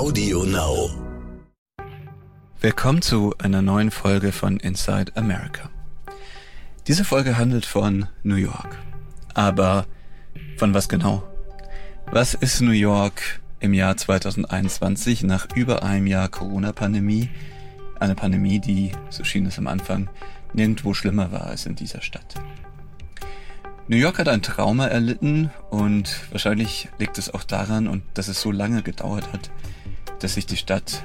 Audio Now. Willkommen zu einer neuen Folge von Inside America. Diese Folge handelt von New York. Aber von was genau? Was ist New York im Jahr 2021 nach über einem Jahr Corona-Pandemie? Eine Pandemie, die, so schien es am Anfang, nirgendwo schlimmer war als in dieser Stadt. New York hat ein Trauma erlitten und wahrscheinlich liegt es auch daran und dass es so lange gedauert hat, dass sich die Stadt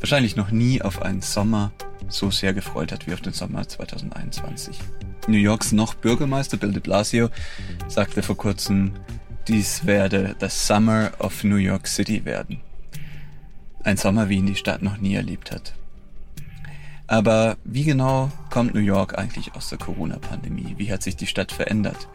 wahrscheinlich noch nie auf einen Sommer so sehr gefreut hat wie auf den Sommer 2021. New Yorks noch Bürgermeister Bill de Blasio sagte vor kurzem, dies werde das Summer of New York City werden. Ein Sommer, wie ihn die Stadt noch nie erlebt hat. Aber wie genau kommt New York eigentlich aus der Corona-Pandemie? Wie hat sich die Stadt verändert?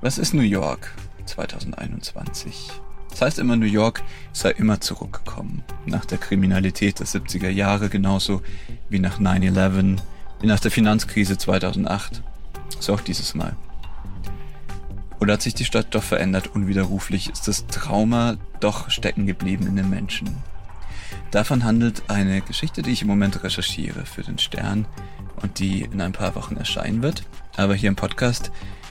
Was ist New York 2021? Das heißt immer, New York sei immer zurückgekommen. Nach der Kriminalität der 70er Jahre genauso wie nach 9-11, wie nach der Finanzkrise 2008. So auch dieses Mal. Oder hat sich die Stadt doch verändert unwiderruflich? Ist das Trauma doch stecken geblieben in den Menschen? Davon handelt eine Geschichte, die ich im Moment recherchiere für den Stern und die in ein paar Wochen erscheinen wird. Aber hier im Podcast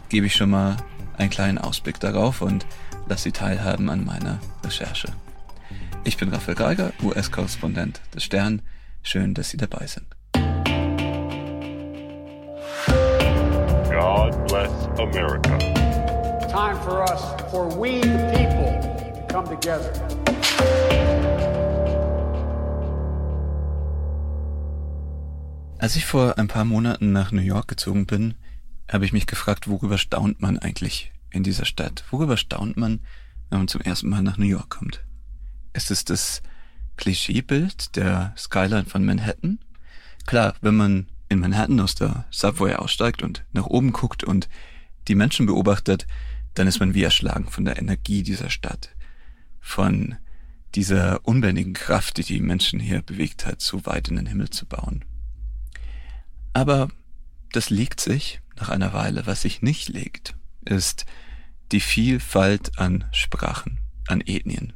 gebe ich schon mal einen kleinen Ausblick darauf und lasse Sie teilhaben an meiner Recherche. Ich bin Raphael Geiger, US-Korrespondent des Stern. Schön, dass Sie dabei sind. God bless America. Time for us, for we the people, to come together. Als ich vor ein paar Monaten nach New York gezogen bin, habe ich mich gefragt, worüber staunt man eigentlich in dieser Stadt? Worüber staunt man, wenn man zum ersten Mal nach New York kommt? Ist es das Klischeebild der Skyline von Manhattan? Klar, wenn man in Manhattan aus der Subway aussteigt und nach oben guckt und die Menschen beobachtet, dann ist man wie erschlagen von der Energie dieser Stadt, von dieser unbändigen Kraft, die die Menschen hier bewegt hat, so weit in den Himmel zu bauen. Aber das legt sich nach einer Weile. Was sich nicht legt, ist die Vielfalt an Sprachen, an Ethnien.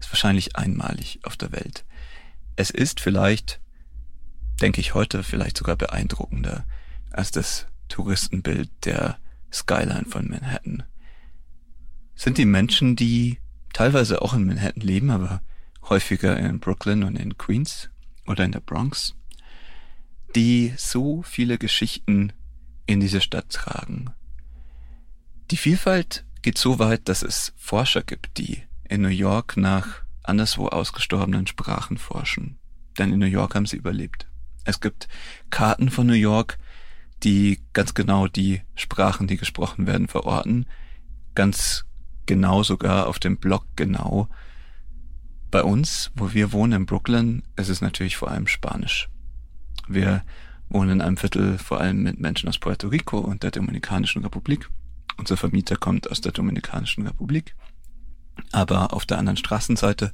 Ist wahrscheinlich einmalig auf der Welt. Es ist vielleicht, denke ich heute, vielleicht sogar beeindruckender als das Touristenbild der Skyline von Manhattan. Sind die Menschen, die teilweise auch in Manhattan leben, aber häufiger in Brooklyn und in Queens oder in der Bronx, die so viele Geschichten in diese Stadt tragen. Die Vielfalt geht so weit, dass es Forscher gibt, die in New York nach anderswo ausgestorbenen Sprachen forschen. Denn in New York haben sie überlebt. Es gibt Karten von New York, die ganz genau die Sprachen, die gesprochen werden, verorten. Ganz genau sogar auf dem Block genau. Bei uns, wo wir wohnen in Brooklyn, ist es natürlich vor allem Spanisch. Wir wohnen in einem Viertel vor allem mit Menschen aus Puerto Rico und der Dominikanischen Republik. Unser Vermieter kommt aus der Dominikanischen Republik. Aber auf der anderen Straßenseite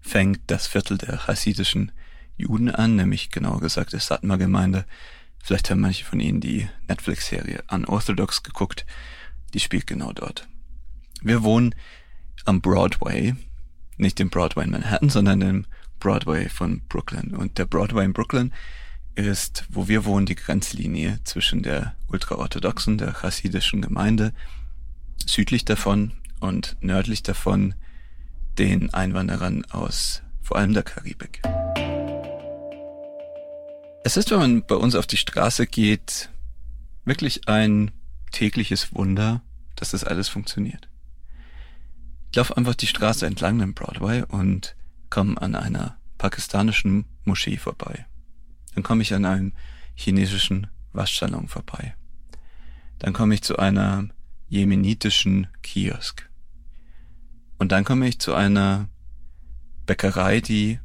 fängt das Viertel der hasidischen Juden an, nämlich genauer gesagt der Satmar-Gemeinde. Vielleicht haben manche von Ihnen die Netflix-Serie Unorthodox geguckt. Die spielt genau dort. Wir wohnen am Broadway, nicht im Broadway in Manhattan, sondern im Broadway von Brooklyn. Und der Broadway in Brooklyn ist, wo wir wohnen, die Grenzlinie zwischen der ultraorthodoxen, der chassidischen Gemeinde, südlich davon und nördlich davon den Einwanderern aus vor allem der Karibik. Es ist, wenn man bei uns auf die Straße geht, wirklich ein tägliches Wunder, dass das alles funktioniert. Ich laufe einfach die Straße entlang dem Broadway und komme an einer pakistanischen Moschee vorbei. Dann komme ich an einem chinesischen Waschsalon vorbei. Dann komme ich zu einer jemenitischen Kiosk. Und dann komme ich zu einer Bäckerei, die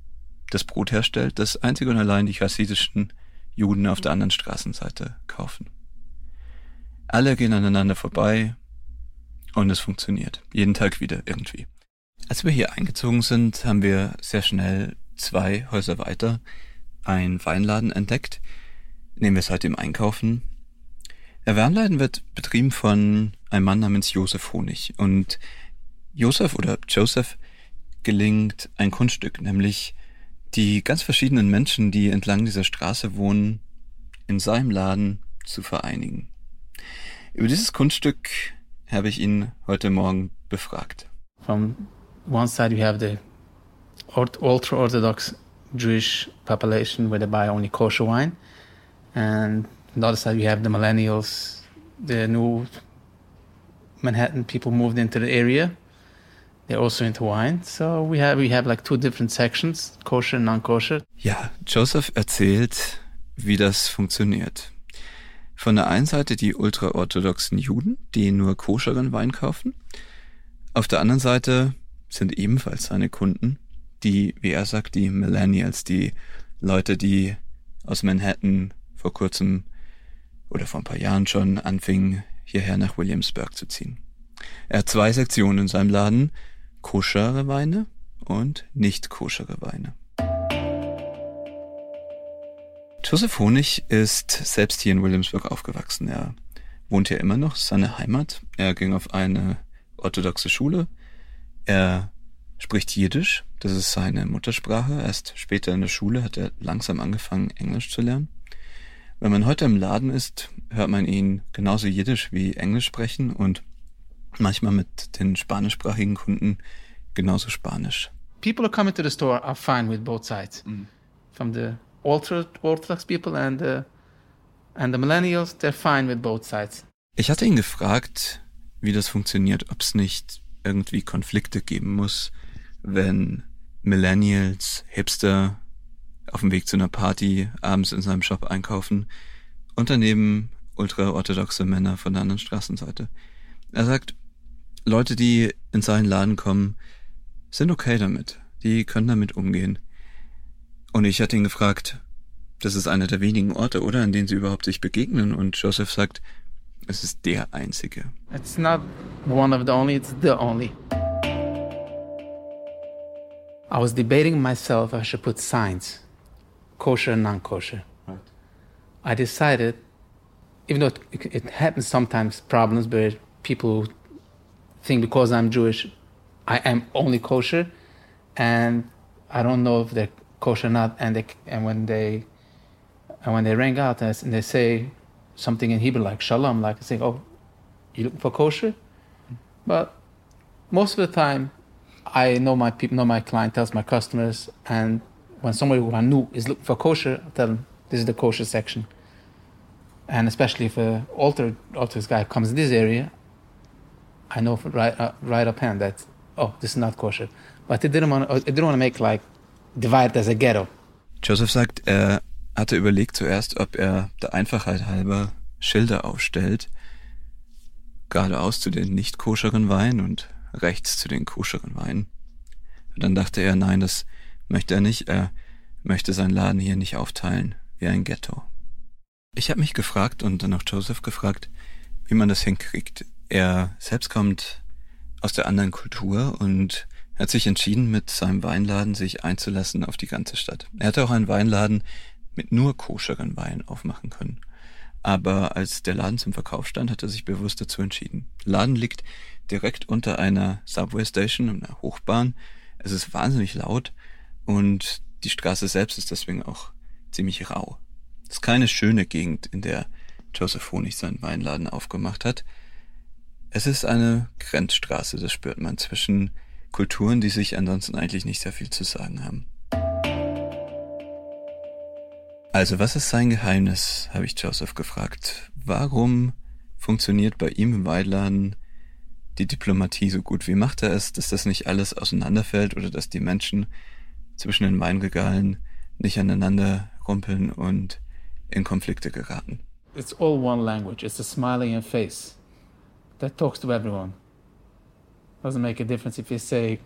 das Brot herstellt, das einzig und allein die chassidischen Juden auf der anderen Straßenseite kaufen. Alle gehen aneinander vorbei und es funktioniert. Jeden Tag wieder irgendwie. Als wir hier eingezogen sind, haben wir sehr schnell zwei Häuser weiter einen Weinladen entdeckt, dem wir seitdem einkaufen. Der Weinladen wird betrieben von einem Mann namens Josef Honig. Und Josef oder Joseph gelingt ein Kunststück, nämlich die ganz verschiedenen Menschen, die entlang dieser Straße wohnen, in seinem Laden zu vereinigen. Über dieses Kunststück habe ich ihn heute Morgen befragt. From one side you have the ultra-Orthodox Jewish population where they buy only kosher wine. And on the other side you have the millennials, the new Manhattan people moved into the area. They're also into wine. So we have we have like two different sections, kosher and non-kosher. Ja, Joseph erzählt, wie das funktioniert. Von der einen Seite die ultraorthodoxen Juden, die nur koscheren Wein kaufen. Auf der anderen Seite sind ebenfalls seine Kunden, die, wie er sagt, die Millennials, die Leute, die aus Manhattan vor kurzem oder vor ein paar Jahren schon anfingen, hierher nach Williamsburg zu ziehen. Er hat zwei Sektionen in seinem Laden, koschere Weine und nicht koschere Weine. Joseph Honig ist selbst hier in Williamsburg aufgewachsen. Er wohnt hier immer noch, seine Heimat. Er ging auf eine orthodoxe Schule. Er spricht Jiddisch, das ist seine Muttersprache. Erst später in der Schule hat er langsam angefangen, Englisch zu lernen. Wenn man heute im Laden ist, hört man ihn genauso Jiddisch wie Englisch sprechen und manchmal mit den spanischsprachigen Kunden genauso Spanisch. People are coming to the store are fine with both sides. Mm. From the ultra Orthodox people and the, and the millennials, they're fine with both sides. Ich hatte ihn gefragt, wie das funktioniert, ob es nicht irgendwie Konflikte geben muss, wenn Millennials, Hipster auf dem Weg zu einer Party abends in seinem Shop einkaufen und daneben ultraorthodoxe Männer von der anderen Straßenseite. Er sagt, Leute, die in seinen Laden kommen, sind okay damit. Die können damit umgehen. Und ich hatte ihn gefragt, das ist einer der wenigen Orte, oder, an denen sie überhaupt sich begegnen. Und Joseph sagt, es ist der einzige. It's not one of the only, it's the only. I was debating myself I should put signs, kosher and non-kosher. Right. I decided, even though it, it happens sometimes, problems where people think because I'm Jewish, I am only kosher, and I don't know if they're kosher or not. And they, and when they and when they ring out and they say something in Hebrew like shalom, like I say, oh, you looking for kosher? Hmm. But most of the time, I know my people, know my clientele, my customers, and when somebody who I knew is looking for kosher, I tell them this is the kosher section. And especially if a altar altar guy comes in this area, I know right uh, right hand that oh this is not kosher. But I didn't want I didn't want to make like divide as a ghetto. Joseph sagt, er hatte überlegt zuerst, ob er der Einfachheit halber Schilder aufstellt, geradeaus zu den nicht koscheren Weinen und rechts zu den koscheren Weinen. Und dann dachte er, nein, das möchte er nicht, er möchte seinen Laden hier nicht aufteilen wie ein Ghetto. Ich habe mich gefragt und dann auch Joseph gefragt, wie man das hinkriegt. Er selbst kommt aus der anderen Kultur und hat sich entschieden, mit seinem Weinladen sich einzulassen auf die ganze Stadt. Er hatte auch einen Weinladen mit nur koscheren Weinen aufmachen können. Aber als der Laden zum Verkauf stand, hat er sich bewusst dazu entschieden. Der Laden liegt direkt unter einer Subway Station, einer Hochbahn. Es ist wahnsinnig laut und die Straße selbst ist deswegen auch ziemlich rau. Es ist keine schöne Gegend, in der Joseph Honig seinen Weinladen aufgemacht hat. Es ist eine Grenzstraße, das spürt man, zwischen Kulturen, die sich ansonsten eigentlich nicht sehr viel zu sagen haben. Also, was ist sein Geheimnis, habe ich Joseph gefragt. Warum funktioniert bei ihm im Weinladen die Diplomatie so gut? Wie macht er es, dass das nicht alles auseinanderfällt oder dass die Menschen zwischen den Weinregalen nicht aneinander rumpeln und in Konflikte geraten? It's all one language. It's a smiling face that talks to everyone. Doesn't make a difference if you say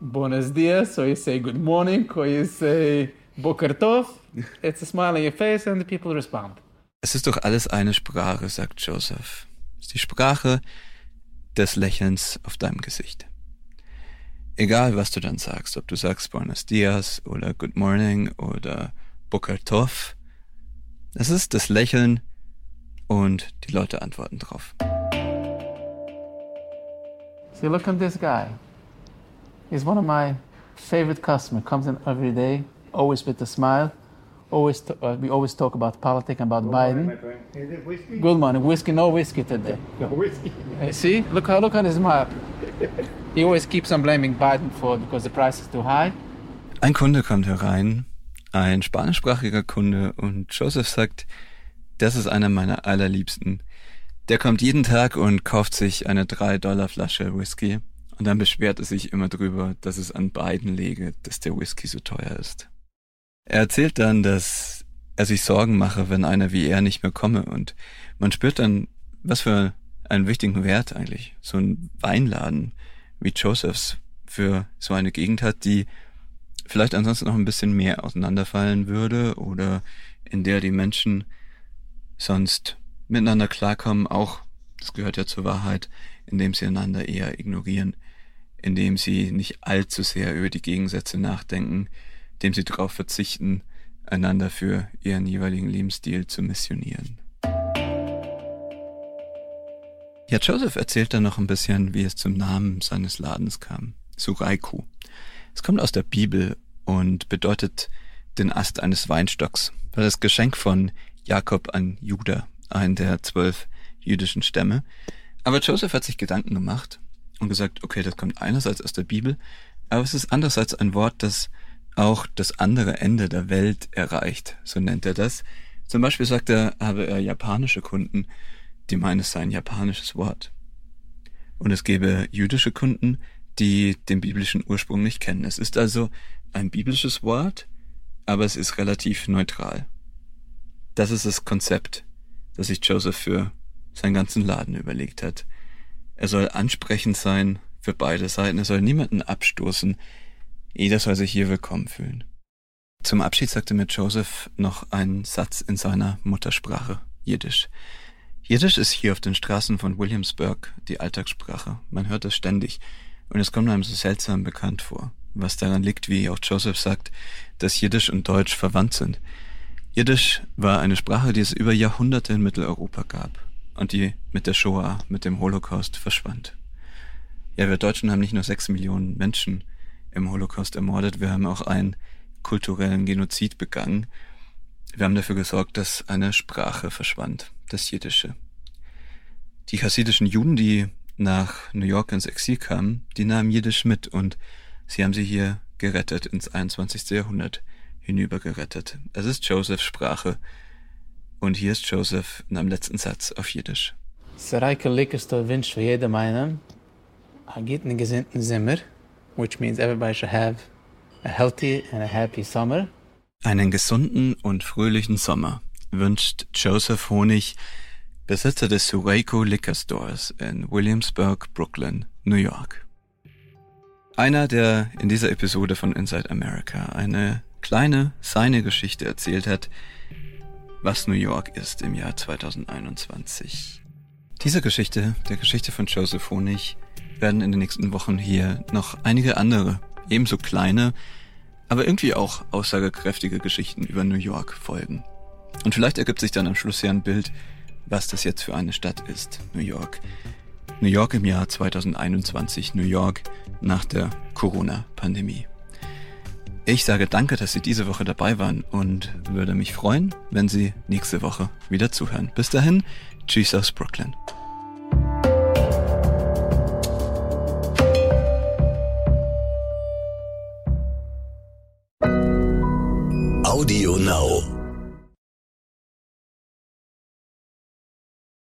buenos dias or you say good morning or you say boker tov. It's a smile on your face and the people respond. Es ist doch alles eine Sprache, sagt Joseph. Es ist die Sprache des Lächelns auf deinem Gesicht. Egal, was du dann sagst, ob du sagst Buenos Dias oder Good Morning oder Boker Tov, es ist das Lächeln und die Leute antworten drauf. See, look at this guy. He's one of my favorite customer comes in every day, always with a smile. Always, t- uh, we always talk about politics, about Biden. Is it whiskey? Good morning, whiskey, no whiskey today. No whiskey. Uh, See, look how look at his smile. he always keeps on blaming Biden for because the price is too high. Ein Kunde kommt herein, ein spanischsprachiger Kunde, und Joseph sagt, das ist einer meiner allerliebsten. Der kommt jeden Tag und kauft sich eine 3-Dollar-Flasche Whisky und dann beschwert er sich immer drüber, dass es an beiden läge, dass der Whisky so teuer ist. Er erzählt dann, dass er sich Sorgen mache, wenn einer wie er nicht mehr komme. Und man spürt dann, was für einen wichtigen Wert eigentlich so ein Weinladen wie Josephs für so eine Gegend hat, die vielleicht ansonsten noch ein bisschen mehr auseinanderfallen würde oder in der die Menschen sonst miteinander klarkommen, auch, das gehört ja zur Wahrheit, indem sie einander eher ignorieren, indem sie nicht allzu sehr über die Gegensätze nachdenken, indem sie darauf verzichten, einander für ihren jeweiligen Lebensstil zu missionieren. Ja, Joseph erzählt dann noch ein bisschen, wie es zum Namen seines Ladens kam. Suraiku. Es kommt aus der Bibel und bedeutet den Ast eines Weinstocks, war das Geschenk von Jakob an Judah, einen der zwölf jüdischen Stämme. Aber Joseph hat sich Gedanken gemacht und gesagt, okay, das kommt einerseits aus der Bibel, aber es ist andererseits ein Wort, das auch das andere Ende der Welt erreicht, so nennt er das. Zum Beispiel sagt er, habe er japanische Kunden, die meinen, es sei ein japanisches Wort. Und es gäbe jüdische Kunden, die den biblischen Ursprung nicht kennen. Es ist also ein biblisches Wort, aber es ist relativ neutral. Das ist das Konzept, das sich Joseph für seinen ganzen Laden überlegt hat. Er soll ansprechend sein für beide Seiten, er soll niemanden abstoßen, jeder soll sich hier willkommen fühlen. Zum Abschied sagte mir Joseph noch einen Satz in seiner Muttersprache, Jiddisch. Jiddisch ist hier auf den Straßen von Williamsburg die Alltagssprache. Man hört es ständig und es kommt einem so seltsam bekannt vor. Was daran liegt, wie auch Joseph sagt, dass Jiddisch und Deutsch verwandt sind. Jiddisch war eine Sprache, die es über Jahrhunderte in Mitteleuropa gab und die mit der Shoah, mit dem Holocaust verschwand. Ja, wir Deutschen haben nicht nur sechs Millionen Menschen im Holocaust ermordet, wir haben auch einen kulturellen Genozid begangen. Wir haben dafür gesorgt, dass eine Sprache verschwand, das Jiddische. Die chassidischen Juden, die nach New York ins Exil kamen, die nahmen Jiddisch mit und sie haben sie hier gerettet, ins 21. Jahrhundert hinüber gerettet. Es ist Josephs Sprache und hier ist Joseph in einem letzten Satz auf Jiddisch. Saraika Liquor Store wünscht für jeden meinen einen guten, gesinnten Zimmer, which means everybody should have a healthy and a happy summer. Einen gesunden und fröhlichen Sommer wünscht Joseph Honig, Besitzer des Sureiko Liquor Stores in Williamsburg, Brooklyn, New York. Einer, der in dieser Episode von Inside America eine kleine, seine Geschichte erzählt hat, was New York ist im Jahr 2021. Diese Geschichte, der Geschichte von Joseph Honig, werden in den nächsten Wochen hier noch einige andere, ebenso kleine, aber irgendwie auch aussagekräftige Geschichten über New York folgen. Und vielleicht ergibt sich dann am Schluss ja ein Bild, was das jetzt für eine Stadt ist, New York. New York im Jahr 2021, New York nach der Corona-Pandemie. Ich sage danke, dass Sie diese Woche dabei waren und würde mich freuen, wenn Sie nächste Woche wieder zuhören. Bis dahin, tschüss aus Brooklyn.